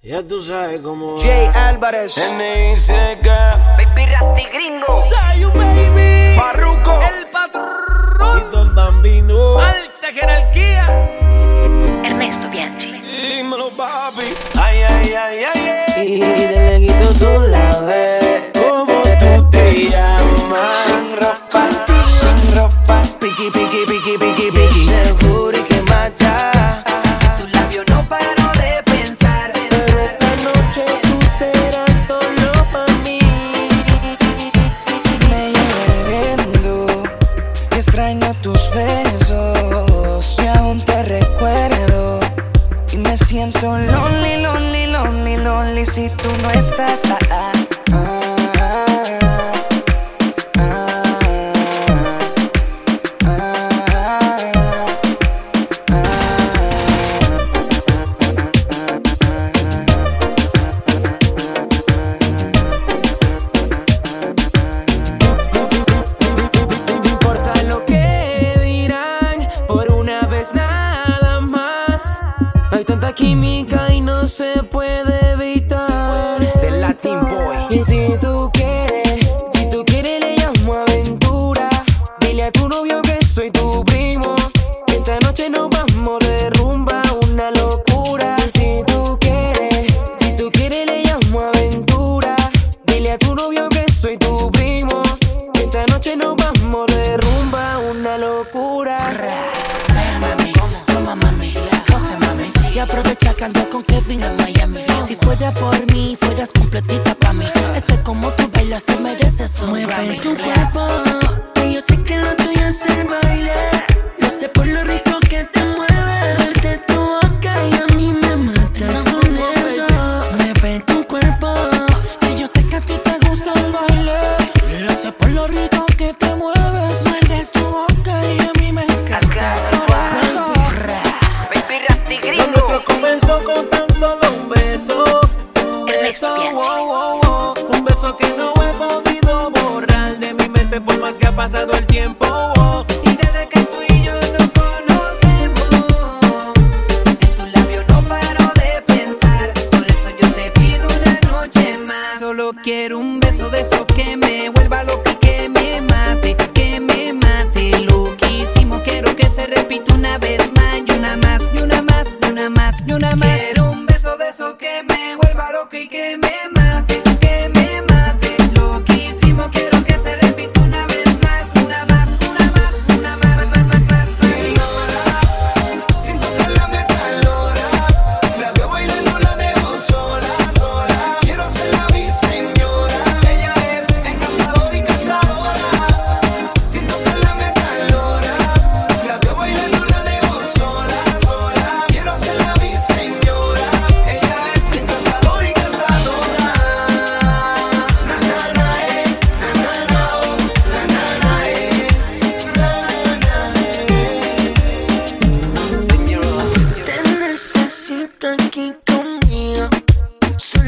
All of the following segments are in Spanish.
Ya tú sabes cómo. Jay Álvarez. N.I.C.K. Baby Rasti Gringo. Sayu, baby. Farruko. El patrón. Tito el bambino. Alta jerarquía. Ernesto Bianchi. Dímelo, papi. Ay, ay, ay, ay, ay. Siento lonely, lonely, lonely, lonely si tú no estás. Ah, ah, Boy. Y beso, wow, wow, wow. Un beso que no he podido borrar de mi mente por más que ha pasado el tiempo. Y desde que tú y yo nos conocemos, en tu labio no paro de pensar. Por eso yo te pido una noche más. Solo quiero un beso de eso que me vuelva loca y que me mate, que me mate. Loquísimo, quiero que se repita una vez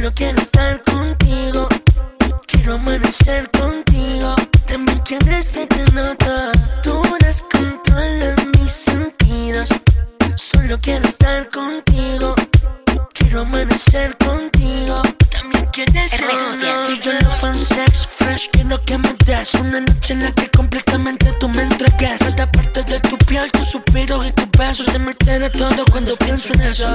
Solo quiero en la que completamente tú me entregues. Cada parte de tu piel, tu suspiro y tus besos. Se me altera todo cuando pienso en eso.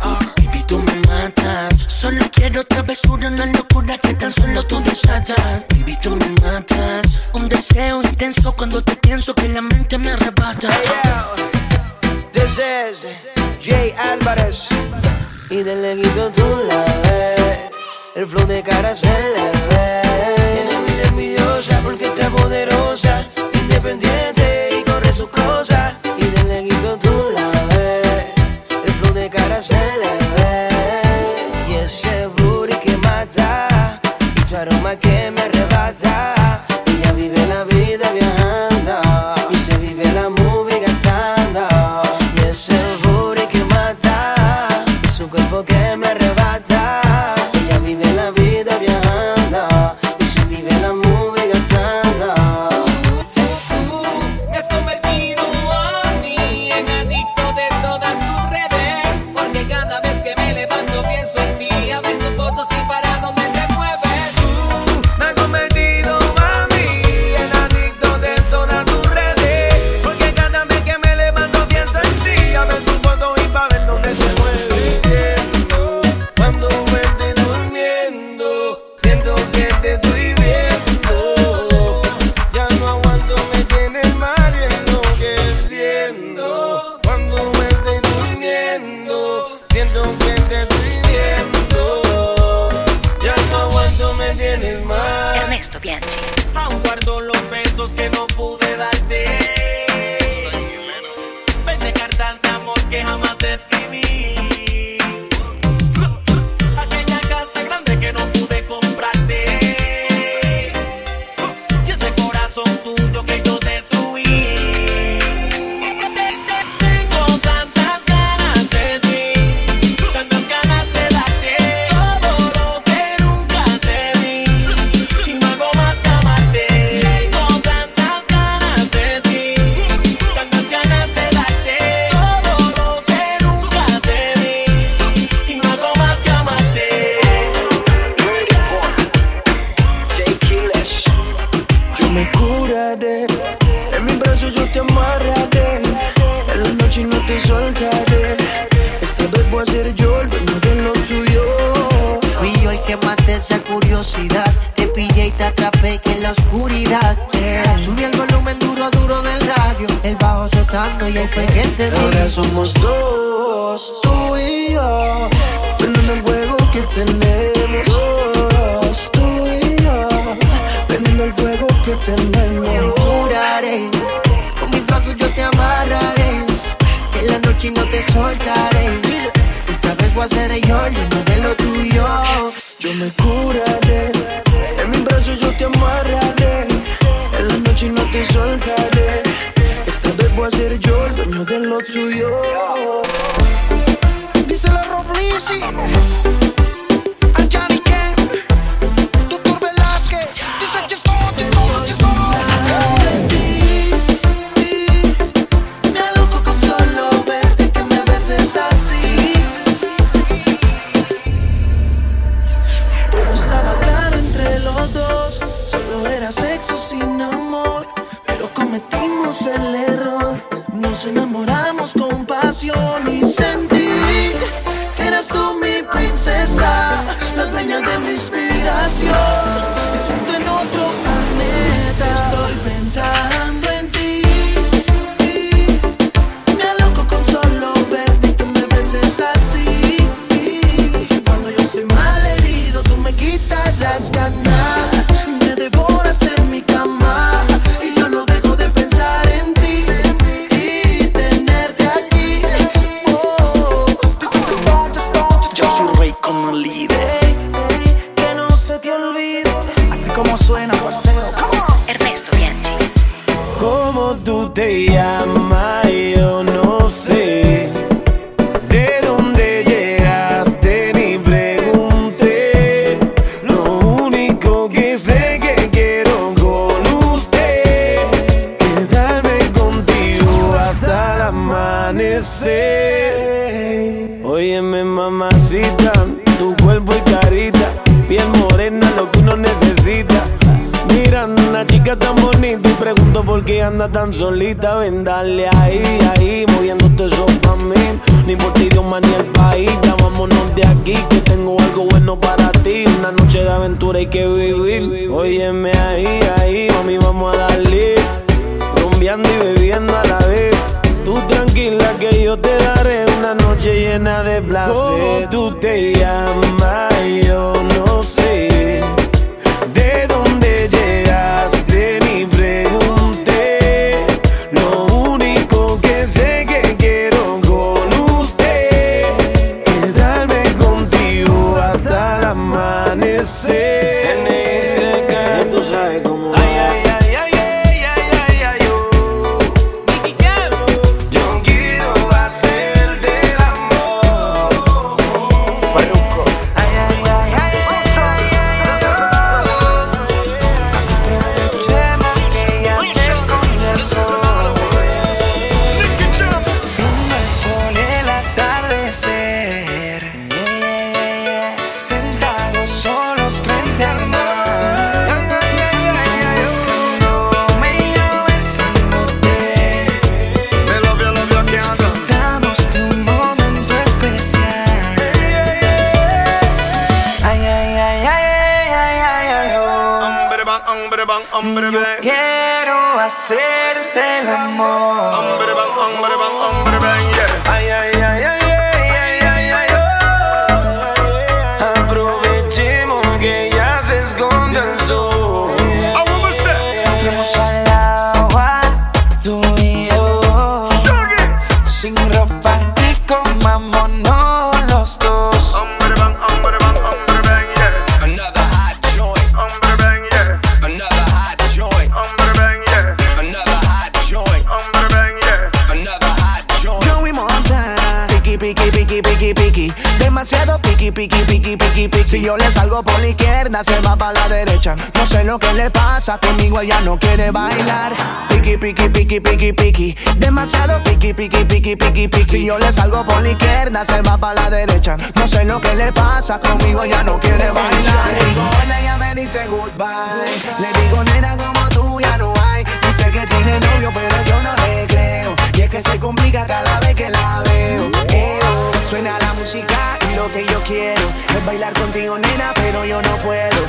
Ah, baby, tú me matas. Solo quiero travesura, una locura que tan solo tú desatas. Baby, tú me matas. Un deseo intenso cuando te pienso que la mente me arrebata. Is Jay Álvarez. Y de leguito tú la ves. El flow de cara se le ve envidiosa porque está poderosa, independiente y corre sus cosas. Y del neguito tú la ves, el flow de cara se le ve. Y ese booty que mata, y tu aroma que El bajo soltando y el fue que te. Ahora somos dos, tú y yo. Prenden el fuego que tenemos. Dos, tú y yo. El fuego que tenemos. Juraré, con mis brazos yo te amarraré. En la noche no te soltaré. Esta vez voy a ser yo el uno de lo tuyo. Yo me curaré, en mis brazos yo te amarraré. En la noche no te soltaré ser yo el dueño de lo tuyo. Dice la Rob se llama, yo no sé. De dónde llegaste ni pregunté. Lo único que sé que quiero con usted. Quedarme contigo hasta el amanecer. anda tan solita, ven dale ahí, ahí, moviéndote sopa a mí. Ni por ti, Dios, ni el país, ya vámonos de aquí, que tengo algo bueno para ti. Una noche de aventura hay que vivir. Óyeme ahí, ahí, mami, vamos a darle. Rumbeando y bebiendo a la vez. Tú tranquila que yo te daré una noche llena de placer. ¿Cómo tú te llamas? Yo no sé. Hacerte el amor. Piqui. Demasiado piqui, piqui, piqui, piqui, piqui. Si yo le salgo por la izquierda, se va para la derecha. No sé lo que le pasa, conmigo ella no quiere bailar. Piqui, piqui, piqui, piqui, piqui. Demasiado piqui, piqui, piqui, piqui, piqui. Si yo le salgo por la izquierda, se va para la derecha. No sé lo que le pasa, conmigo ella no quiere bailar. Le digo ella me dice goodbye. Le digo nena como lo que yo quiero es bailar contigo, nena, pero yo no puedo.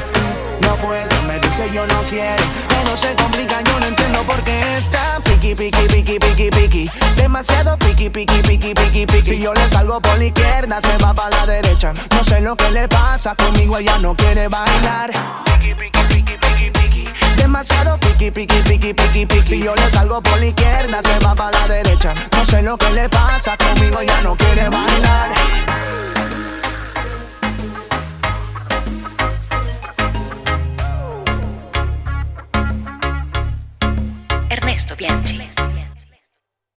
No puedo, me dice yo no quiero. Todo se complica, yo no entiendo por qué está piqui, piqui, piqui, piqui, piqui. Demasiado piqui, piqui, piqui, piqui, piqui. Si yo le salgo por la izquierda, se va para la derecha. No sé lo que le pasa, conmigo ella no quiere bailar. Piqui, piqui, piqui, piqui, piqui. Demasiado piqui, piqui, piqui, piqui, piqui. Si yo le salgo por la izquierda, se va para la derecha. No sé lo que le pasa, conmigo ya no quiere bailar. Alberto Bianchi.